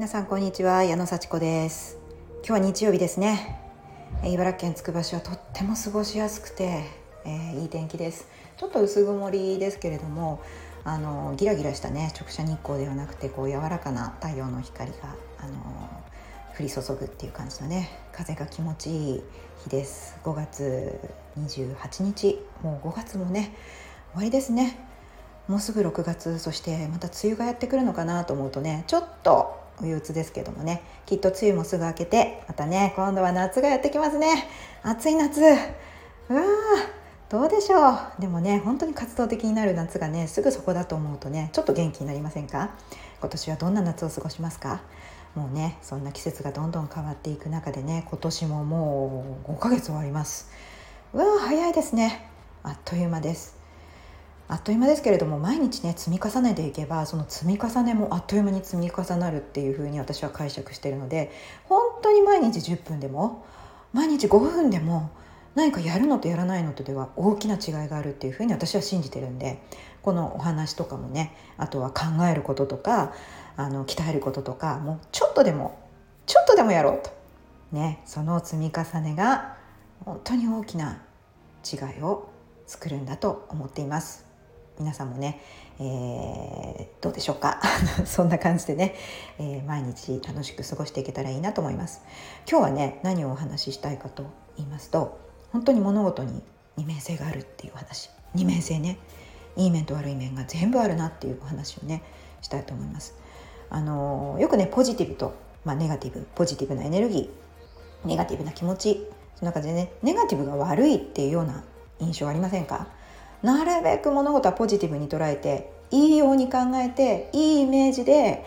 皆さんこんにちは矢野幸子です。今日は日曜日ですね。茨城県つくば市はとっても過ごしやすくて、えー、いい天気です。ちょっと薄曇りですけれどもあのギラギラしたね直射日光ではなくてこう柔らかな太陽の光があの降り注ぐっていう感じのね風が気持ちいい日です。5月28日。もう5月もね終わりですね。もうすぐ6月そしてまた梅雨がやってくるのかなと思うとねちょっと憂鬱ですけどもね。きっと梅雨もすぐ明けてまたね今度は夏がやってきますね。暑い夏。うわどうでしょう。でもね本当に活動的になる夏がねすぐそこだと思うとねちょっと元気になりませんか？今年はどんな夏を過ごしますか？もうねそんな季節がどんどん変わっていく中でね今年ももう5ヶ月終わります。うわ早いですね。あっという間です。あっという間ですけれども毎日ね積み重ねていけばその積み重ねもあっという間に積み重なるっていうふうに私は解釈してるので本当に毎日10分でも毎日5分でも何かやるのとやらないのとでは大きな違いがあるっていうふうに私は信じてるんでこのお話とかもねあとは考えることとかあの鍛えることとかもうちょっとでもちょっとでもやろうとねその積み重ねが本当に大きな違いを作るんだと思っています。皆さんもね、えー、どうでしょうか？そんな感じでね、えー、毎日楽しく過ごしていけたらいいなと思います。今日はね何をお話ししたいかと言いますと本当に物事に二面性があるっていう話。二面性ね。いい面と悪い面が全部あるなっていうお話をねしたいと思います。あのよくねポジティブと、まあ、ネガティブポジティブなエネルギーネガティブな気持ちその中でねネガティブが悪いっていうような印象ありませんか？なるべく物事はポジティブに捉えていいように考えていいイメージで、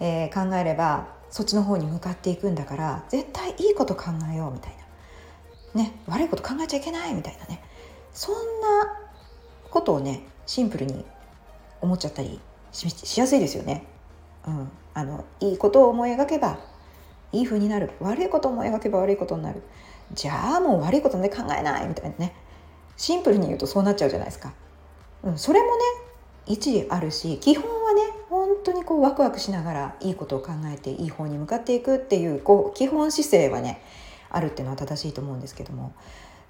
えー、考えればそっちの方に向かっていくんだから絶対いいこと考えようみたいな、ね、悪いこと考えちゃいけないみたいなね。そんなことをねシンプルに思っちゃったりしやすいですよね。うん、あのいいことを思い描けばいい風になる。悪いことを思い描けば悪いことになる。じゃあもう悪いことで考えないみたいなね。シンプルに言うとそうなっちゃうじゃないですか。うん、それもね一理あるし基本はね本当にこうワクワクしながらいいことを考えていい方に向かっていくっていうこう基本姿勢はねあるっていうのは正しいと思うんですけども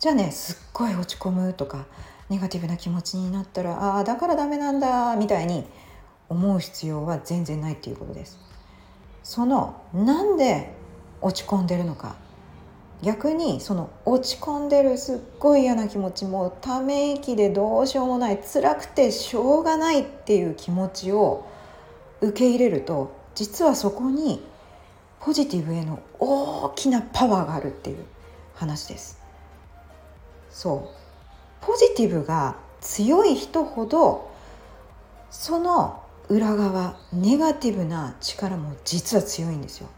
じゃあねすっごい落ち込むとかネガティブな気持ちになったらああだからダメなんだみたいに思う必要は全然ないっていうことです。そのなんで落ち込んでるのか逆にその落ち込んでるすっごい嫌な気持ちもため息でどうしようもない辛くてしょうがないっていう気持ちを受け入れると実はそこにポジティブへの大きなパワーがあるっていう話です。そうポジティブが強い人ほどその裏側ネガティブな力も実は強いんですよ。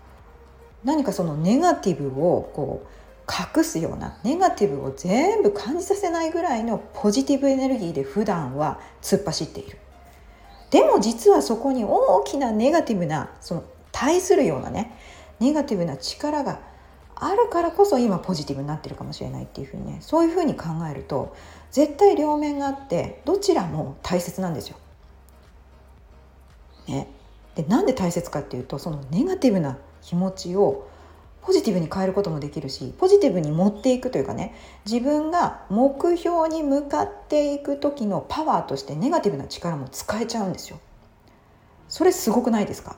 何かそのネガティブをこう隠すようなネガティブを全部感じさせないぐらいのポジティブエネルギーで普段は突っ走っているでも実はそこに大きなネガティブなその対するようなねネガティブな力があるからこそ今ポジティブになってるかもしれないっていうふうにねそういうふうに考えると絶対両面があってどちらも大切なんですよ。ね、でなんで大切かっていうとそのネガティブな気持ちをポジティブに変えることもできるしポジティブに持っていくというかね自分が目標に向かっていく時のパワーとしてネガティブな力も使えちゃうんですよ。それすごくないですか？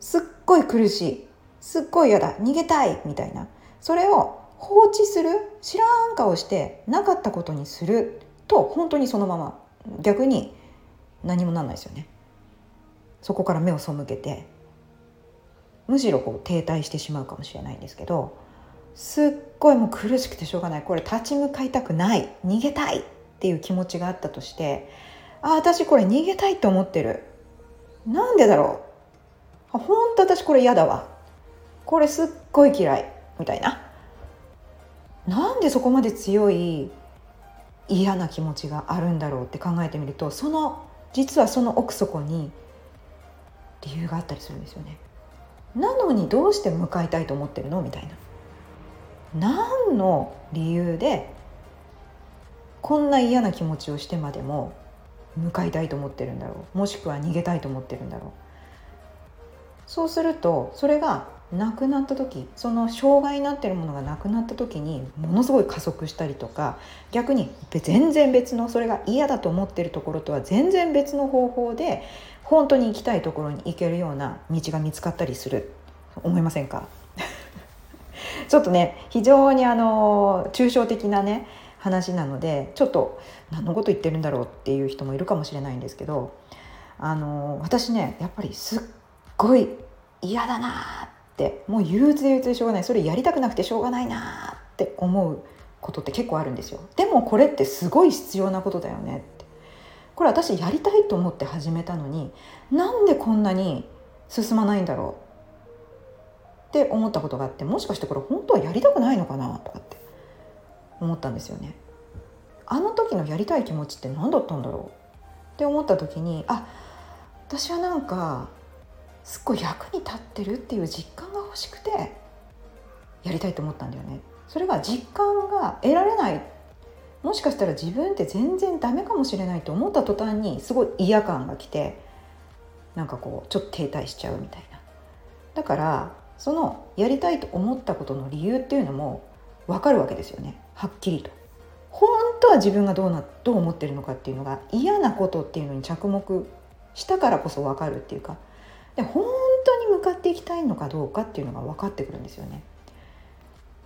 すっごい苦しい。すっごい嫌だ。逃げたいみたいな。それを放置する知らん顔してなかったことにすると本当にそのまま。逆に何もなんないですよね。そこから目を背けてむしろこう停滞してしまうかもしれないんですけどすっごいもう苦しくてしょうがない。これ立ち向かいたくない。逃げたいっていう気持ちがあったとしてあ私これ逃げたいと思ってる。なんでだろう。本当私これ嫌だわ。これすっごい嫌いみたいな。なんでそこまで強い嫌な気持ちがあるんだろうって考えてみるとその実はその奥底に理由があったりするんですよね。なのにどうして向かいたいと思ってるの？みたいな。何の理由でこんな嫌な気持ちをしてまでも向かいたいと思ってるんだろう？もしくは逃げたいと思ってるんだろう？そうするとそれがなくなった時その障害になってるものがなくなった時にものすごい加速したりとか逆に全然別のそれが嫌だと思ってるところとは全然別の方法で本当に行きたいところに行けるような道が見つかったりする。思いませんか？ちょっとね非常にあの抽象的なね話なのでちょっと何のこと言ってるんだろうっていう人もいるかもしれないんですけどあの私ねやっぱりすっごい嫌だなってもう憂鬱で憂鬱でしょうがない。それやりたくなくてしょうがないなって思うことって結構あるんですよ。でもこれってすごい必要なことだよねって。これ私やりたいと思って始めたのになんでこんなに進まないんだろうって思ったことがあってもしかしてこれ本当はやりたくないのかなとかって思ったんですよね。あの時のやりたい気持ちって何だったんだろうって思った時にあ私はなんかすっごい役に立ってるっていう実感が欲しくてやりたいと思ったんだよね。それが実感が得られない。もしかしたら自分って全然ダメかもしれないと思った途端にすごい嫌感が来てなんかこうちょっと停滞しちゃうみたいな。だからそのやりたいと思ったことの理由っていうのも分かるわけですよね。はっきりと。本当は自分がどうなどう思ってるのかっていうのが嫌なことっていうのに着目したからこそ分かるっていうかで本当に向かっていきたいのかどうかっていうのが分かってくるんですよね。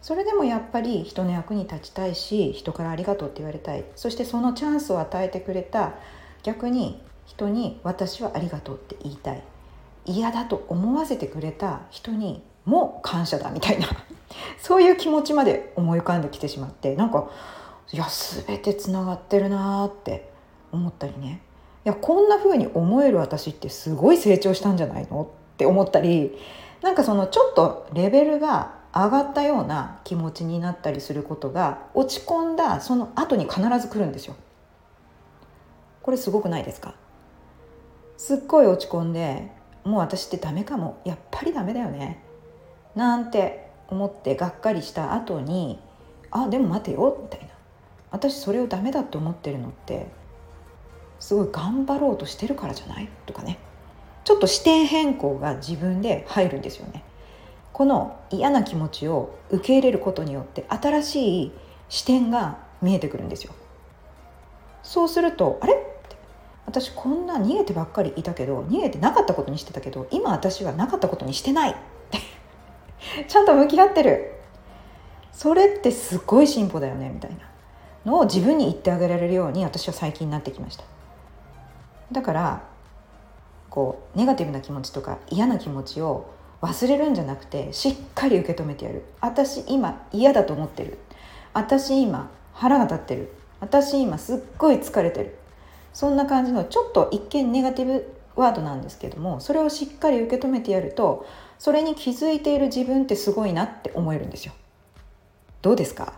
それでもやっぱり人の役に立ちたいし人からありがとうって言われたい。そしてそのチャンスを与えてくれた逆に人に私はありがとうって言いたい。嫌だと思わせてくれた人にも感謝だみたいな。そういう気持ちまで思い浮かんできてしまってなんかいや全てつながってるなーって思ったりね。やこんな風に思える私ってすごい成長したんじゃないのって思ったりなんかそのちょっとレベルが上がったような気持ちになったりすることが落ち込んだその後に必ず来るんですよ。これすごくないですか？すっごい落ち込んでもう私ってダメかも。やっぱりダメだよね。なんて思ってがっかりした後にあでも待てよみたいな。私それをダメだと思ってるのってすごい頑張ろうとしてるからじゃない？とかね。ちょっと視点変更が自分で入るんですよね。この嫌な気持ちを受け入れることによって新しい視点が見えてくるんですよ。そうするとあれ？私こんな逃げてばっかりいたけど逃げてなかったことにしてたけど今私はなかったことにしてない。ちゃんと向き合ってる。それってすごい進歩だよねみたいなのを自分に言ってあげられるように私は最近になってきました。だからこうネガティブな気持ちとか嫌な気持ちを忘れるんじゃなくてしっかり受け止めてやる。私今嫌だと思ってる。私今腹が立ってる。私今すっごい疲れてる。そんな感じのちょっと一見ネガティブワードなんですけどもそれをしっかり受け止めてやるとそれに気づいている自分ってすごいなって思えるんですよ。どうですか？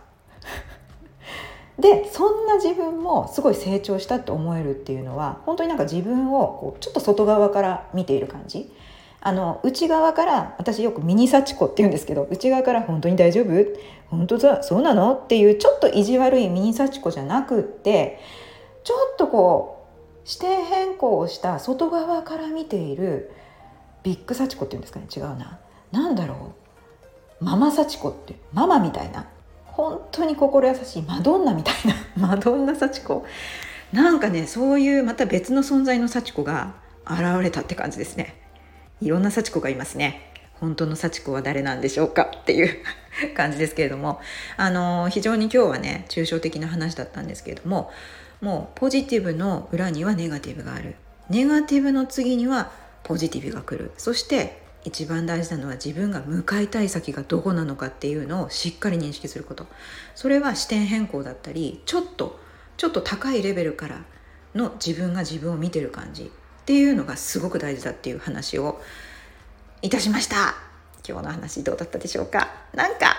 でそんな自分もすごい成長したって思えるっていうのは本当になんか自分をこうちょっと外側から見ている感じ。あの内側から私よくミニ幸子って言うんですけど内側から本当に大丈夫？本当だそうなの？っていうちょっと意地悪いミニ幸子じゃなくってちょっとこう視点変更をした外側から見ているビッグ幸子っていうんですかね？違うな。何だろう？ママ幸子ってママみたいな。本当に心優しいマドンナみたいな マドンナ幸子なんかねそういうまた別の存在の幸子が現れたって感じですね。いろんな幸子がいますね。本当の幸子は誰なんでしょうかっていう 感じですけれども。あの非常に今日はね抽象的な話だったんですけれどももうポジティブの裏にはネガティブがある。ネガティブの次にはポジティブが来る。そして一番大事なのは自分が向かいたい先がどこなのかっていうのをしっかり認識すること。それは視点変更だったりちょっとちょっと高いレベルからの自分が自分を見てる感じっていうのがすごく大事だっていう話をいたしました。今日の話どうだったでしょうか。なんか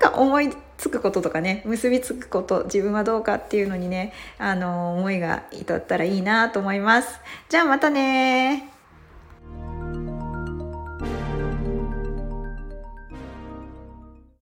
なんか思いつくこととかね結びつくこと自分はどうかっていうのにねあの思いが至ったらいいなと思います。じゃあまたね